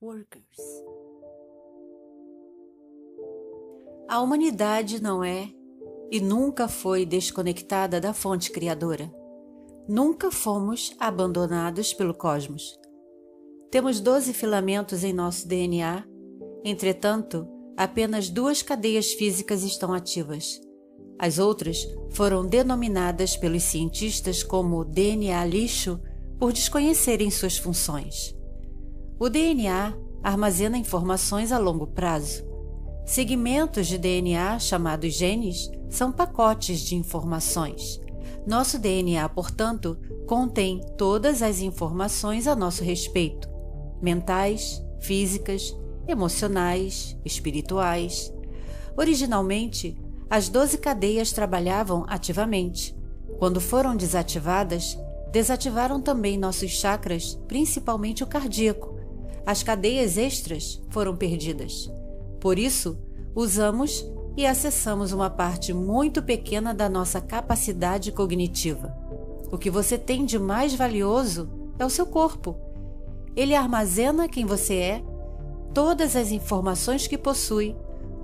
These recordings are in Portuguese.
Workers. A humanidade não é e nunca foi desconectada da fonte criadora. Nunca fomos abandonados pelo cosmos. Temos 12 filamentos em nosso DNA, entretanto, apenas duas cadeias físicas estão ativas. As outras foram denominadas pelos cientistas como DNA lixo por desconhecerem suas funções. O DNA armazena informações a longo prazo. Segmentos de DNA, chamados genes, são pacotes de informações. Nosso DNA, portanto, contém todas as informações a nosso respeito: mentais, físicas, emocionais, espirituais. Originalmente, as 12 cadeias trabalhavam ativamente. Quando foram desativadas, desativaram também nossos chakras, principalmente o cardíaco, as cadeias extras foram perdidas. Por isso, usamos e acessamos uma parte muito pequena da nossa capacidade cognitiva. O que você tem de mais valioso é o seu corpo. Ele armazena quem você é, todas as informações que possui,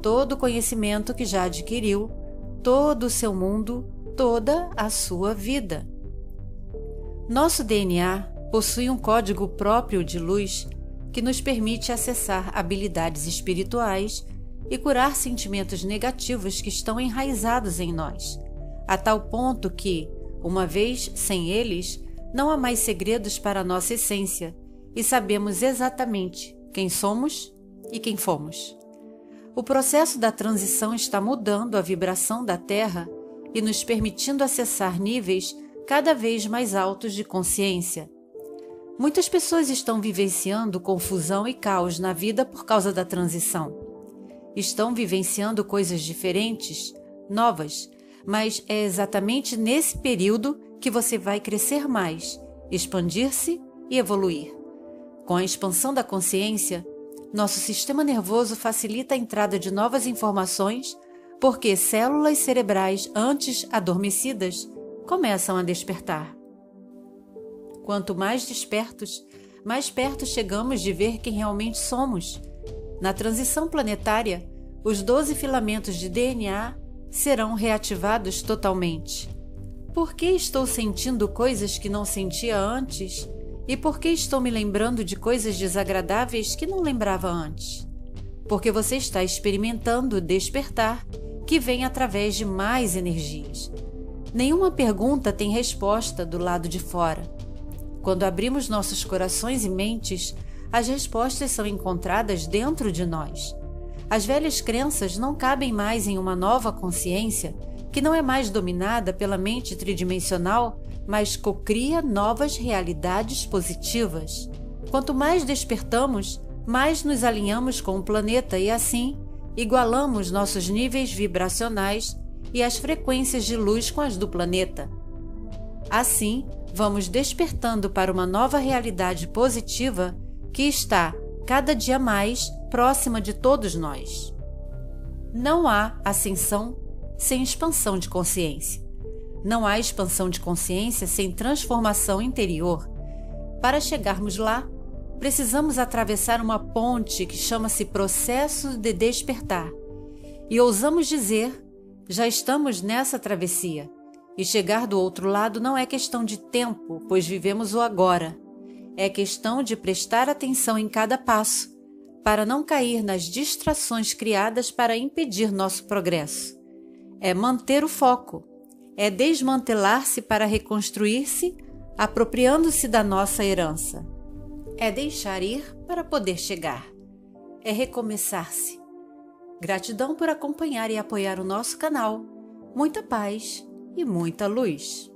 todo o conhecimento que já adquiriu, todo o seu mundo, toda a sua vida. Nosso DNA possui um código próprio de luz que nos permite acessar habilidades espirituais e curar sentimentos negativos que estão enraizados em nós, a tal ponto que, uma vez sem eles, não há mais segredos para nossa essência e sabemos exatamente quem somos e quem fomos. O processo da transição está mudando a vibração da Terra e nos permitindo acessar níveis cada vez mais altos de consciência Muitas pessoas estão vivenciando confusão e caos na vida por causa da transição. Estão vivenciando coisas diferentes, novas, mas é exatamente nesse período que você vai crescer mais, expandir-se e evoluir. Com a expansão da consciência, nosso sistema nervoso facilita a entrada de novas informações porque células cerebrais antes adormecidas começam a despertar. Quanto mais despertos, mais perto chegamos de ver quem realmente somos. Na transição planetária, os 12 filamentos de DNA serão reativados totalmente. Por que estou sentindo coisas que não sentia antes? E por que estou me lembrando de coisas desagradáveis que não lembrava antes? Porque você está experimentando despertar que vem através de mais energias. Nenhuma pergunta tem resposta do lado de fora. Quando abrimos nossos corações e mentes, as respostas são encontradas dentro de nós. As velhas crenças não cabem mais em uma nova consciência que não é mais dominada pela mente tridimensional, mas cocria novas realidades positivas. Quanto mais despertamos, mais nos alinhamos com o planeta e assim igualamos nossos níveis vibracionais e as frequências de luz com as do planeta. Assim, vamos despertando para uma nova realidade positiva que está cada dia mais próxima de todos nós. Não há ascensão sem expansão de consciência. Não há expansão de consciência sem transformação interior. Para chegarmos lá, precisamos atravessar uma ponte que chama-se processo de despertar. E ousamos dizer, já estamos nessa travessia e chegar do outro lado não é questão de tempo, pois vivemos o agora. É questão de prestar atenção em cada passo, para não cair nas distrações criadas para impedir nosso progresso. É manter o foco, é desmantelar-se para reconstruir-se, apropriando-se da nossa herança. É deixar ir para poder chegar. É recomeçar-se. Gratidão por acompanhar e apoiar o nosso canal. Muita paz e muita luz.